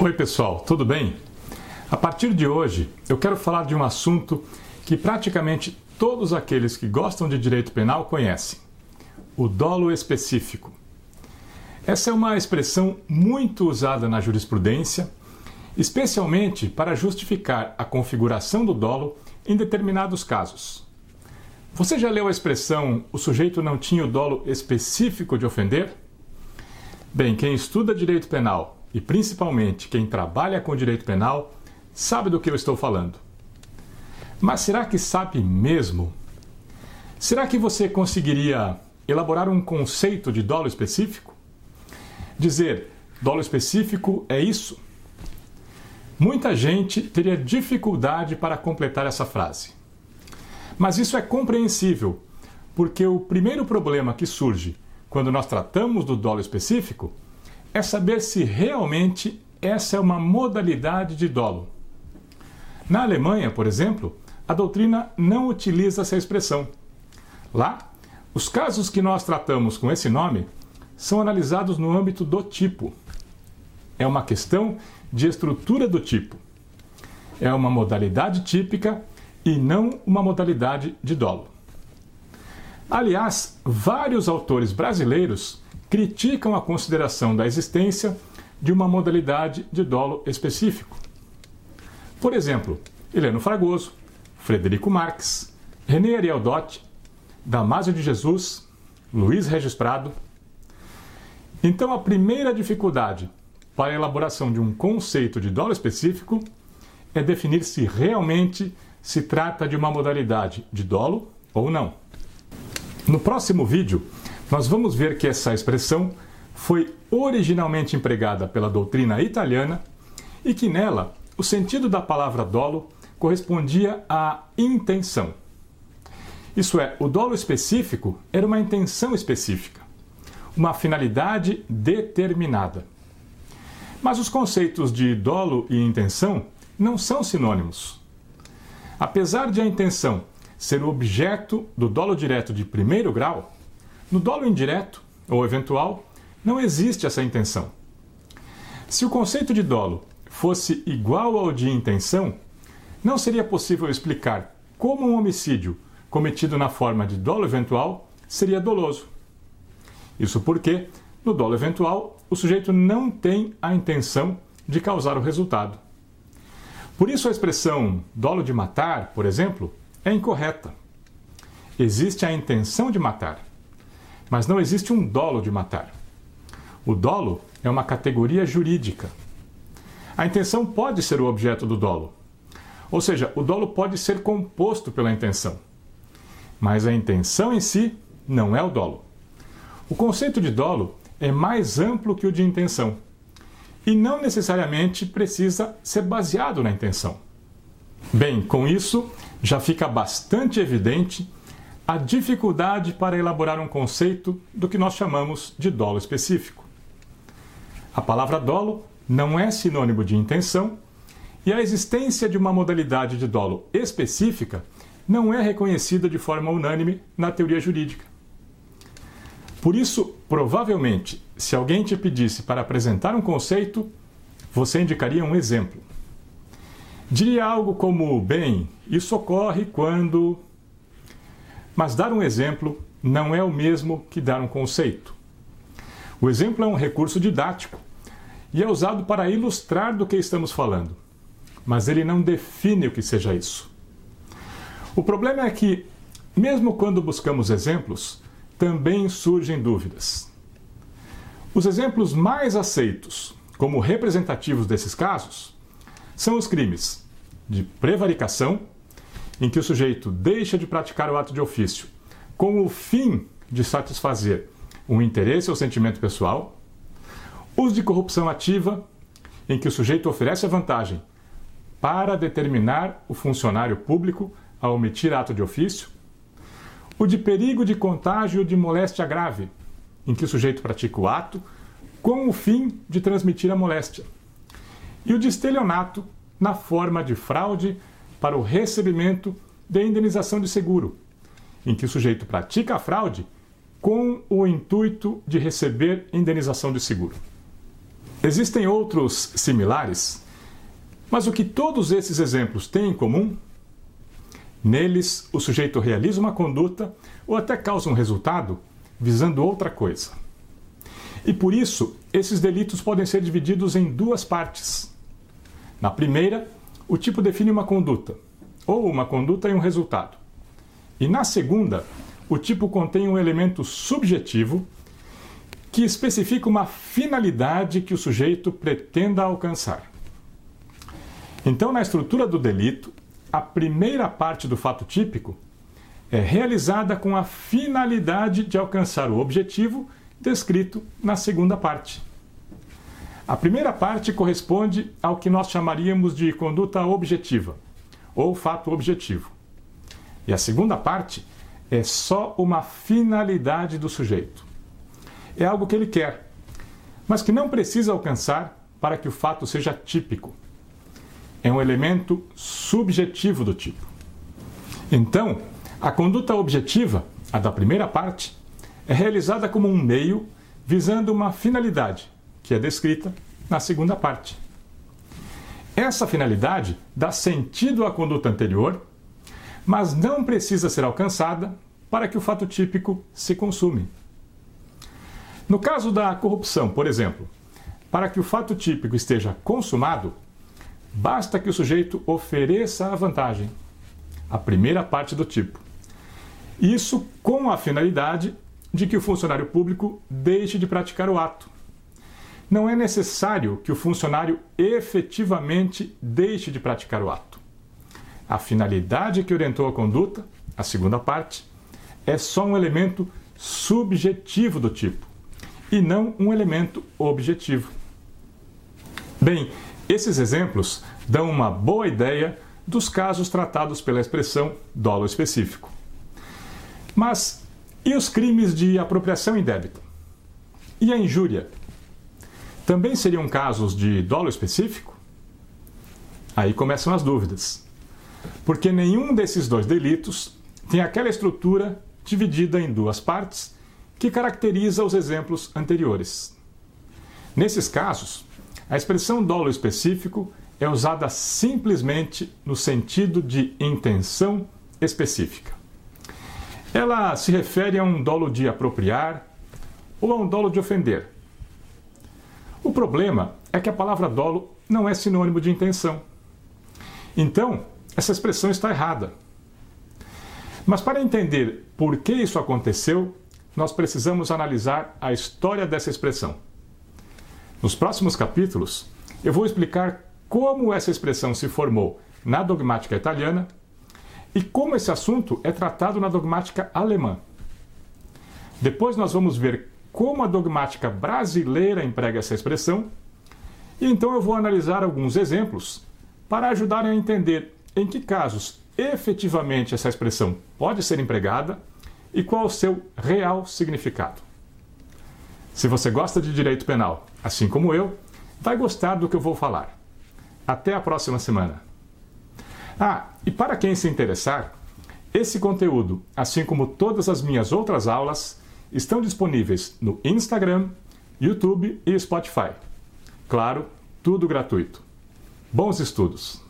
Oi, pessoal, tudo bem? A partir de hoje, eu quero falar de um assunto que praticamente todos aqueles que gostam de direito penal conhecem: o dolo específico. Essa é uma expressão muito usada na jurisprudência, especialmente para justificar a configuração do dolo em determinados casos. Você já leu a expressão o sujeito não tinha o dolo específico de ofender? Bem, quem estuda direito penal e principalmente quem trabalha com direito penal, sabe do que eu estou falando. Mas será que sabe mesmo? Será que você conseguiria elaborar um conceito de dolo específico? Dizer dolo específico é isso? Muita gente teria dificuldade para completar essa frase. Mas isso é compreensível, porque o primeiro problema que surge quando nós tratamos do dolo específico é saber se realmente essa é uma modalidade de dolo. Na Alemanha, por exemplo, a doutrina não utiliza essa expressão. Lá, os casos que nós tratamos com esse nome são analisados no âmbito do tipo. É uma questão de estrutura do tipo. É uma modalidade típica e não uma modalidade de dolo. Aliás, vários autores brasileiros criticam a consideração da existência de uma modalidade de dolo específico. Por exemplo, Heleno Fragoso, Frederico Marques, René Ariel Dotti, Damásio de Jesus, Luiz Regis Prado. Então, a primeira dificuldade para a elaboração de um conceito de dolo específico é definir se realmente se trata de uma modalidade de dolo ou não. No próximo vídeo, nós vamos ver que essa expressão foi originalmente empregada pela doutrina italiana e que nela o sentido da palavra dolo correspondia à intenção. Isso é, o dolo específico era uma intenção específica, uma finalidade determinada. Mas os conceitos de dolo e intenção não são sinônimos. Apesar de a intenção ser o objeto do dolo direto de primeiro grau, no dolo indireto ou eventual, não existe essa intenção. Se o conceito de dolo fosse igual ao de intenção, não seria possível explicar como um homicídio cometido na forma de dolo eventual seria doloso. Isso porque, no dolo eventual, o sujeito não tem a intenção de causar o resultado. Por isso, a expressão dolo de matar, por exemplo, é incorreta. Existe a intenção de matar, mas não existe um dolo de matar. O dolo é uma categoria jurídica. A intenção pode ser o objeto do dolo. Ou seja, o dolo pode ser composto pela intenção. Mas a intenção em si não é o dolo. O conceito de dolo é mais amplo que o de intenção e não necessariamente precisa ser baseado na intenção. Bem, com isso já fica bastante evidente a dificuldade para elaborar um conceito do que nós chamamos de dolo específico. A palavra dolo não é sinônimo de intenção e a existência de uma modalidade de dolo específica não é reconhecida de forma unânime na teoria jurídica. Por isso, provavelmente, se alguém te pedisse para apresentar um conceito, você indicaria um exemplo. Diria algo como: bem, isso ocorre quando mas dar um exemplo não é o mesmo que dar um conceito. O exemplo é um recurso didático e é usado para ilustrar do que estamos falando, mas ele não define o que seja isso. O problema é que, mesmo quando buscamos exemplos, também surgem dúvidas. Os exemplos mais aceitos como representativos desses casos são os crimes de prevaricação em que o sujeito deixa de praticar o ato de ofício com o fim de satisfazer um interesse ou sentimento pessoal, uso de corrupção ativa, em que o sujeito oferece a vantagem para determinar o funcionário público a omitir ato de ofício, o de perigo de contágio de moléstia grave, em que o sujeito pratica o ato com o fim de transmitir a moléstia, e o de estelionato na forma de fraude para o recebimento de indenização de seguro, em que o sujeito pratica a fraude com o intuito de receber indenização de seguro. Existem outros similares, mas o que todos esses exemplos têm em comum? Neles, o sujeito realiza uma conduta ou até causa um resultado visando outra coisa. E por isso, esses delitos podem ser divididos em duas partes. Na primeira, o tipo define uma conduta, ou uma conduta e um resultado. E na segunda, o tipo contém um elemento subjetivo que especifica uma finalidade que o sujeito pretenda alcançar. Então, na estrutura do delito, a primeira parte do fato típico é realizada com a finalidade de alcançar o objetivo descrito na segunda parte. A primeira parte corresponde ao que nós chamaríamos de conduta objetiva, ou fato objetivo. E a segunda parte é só uma finalidade do sujeito. É algo que ele quer, mas que não precisa alcançar para que o fato seja típico. É um elemento subjetivo do tipo. Então, a conduta objetiva, a da primeira parte, é realizada como um meio visando uma finalidade, que é descrita na segunda parte. Essa finalidade dá sentido à conduta anterior, mas não precisa ser alcançada para que o fato típico se consume. No caso da corrupção, por exemplo, para que o fato típico esteja consumado, basta que o sujeito ofereça a vantagem, a primeira parte do tipo. Isso com a finalidade de que o funcionário público deixe de praticar o ato. Não é necessário que o funcionário efetivamente deixe de praticar o ato. A finalidade que orientou a conduta, a segunda parte, é só um elemento subjetivo do tipo e não um elemento objetivo. Bem, esses exemplos dão uma boa ideia dos casos tratados pela expressão dolo específico. Mas e os crimes de apropriação indébita? E a injúria? Também seriam casos de dolo específico? Aí começam as dúvidas. Porque nenhum desses dois delitos tem aquela estrutura dividida em duas partes que caracteriza os exemplos anteriores. Nesses casos, a expressão dolo específico é usada simplesmente no sentido de intenção específica. Ela se refere a um dolo de apropriar ou a um dolo de ofender. O problema é que a palavra dolo não é sinônimo de intenção. Então, essa expressão está errada. Mas para entender por que isso aconteceu, nós precisamos analisar a história dessa expressão. Nos próximos capítulos, eu vou explicar como essa expressão se formou na dogmática italiana e como esse assunto é tratado na dogmática alemã. Depois nós vamos ver como a dogmática brasileira emprega essa expressão, e então eu vou analisar alguns exemplos para ajudarem a entender em que casos efetivamente essa expressão pode ser empregada e qual o seu real significado. Se você gosta de direito penal, assim como eu, vai gostar do que eu vou falar. Até a próxima semana. Ah, e para quem se interessar, esse conteúdo, assim como todas as minhas outras aulas, estão disponíveis no Instagram, YouTube e Spotify. Claro, tudo gratuito. Bons estudos!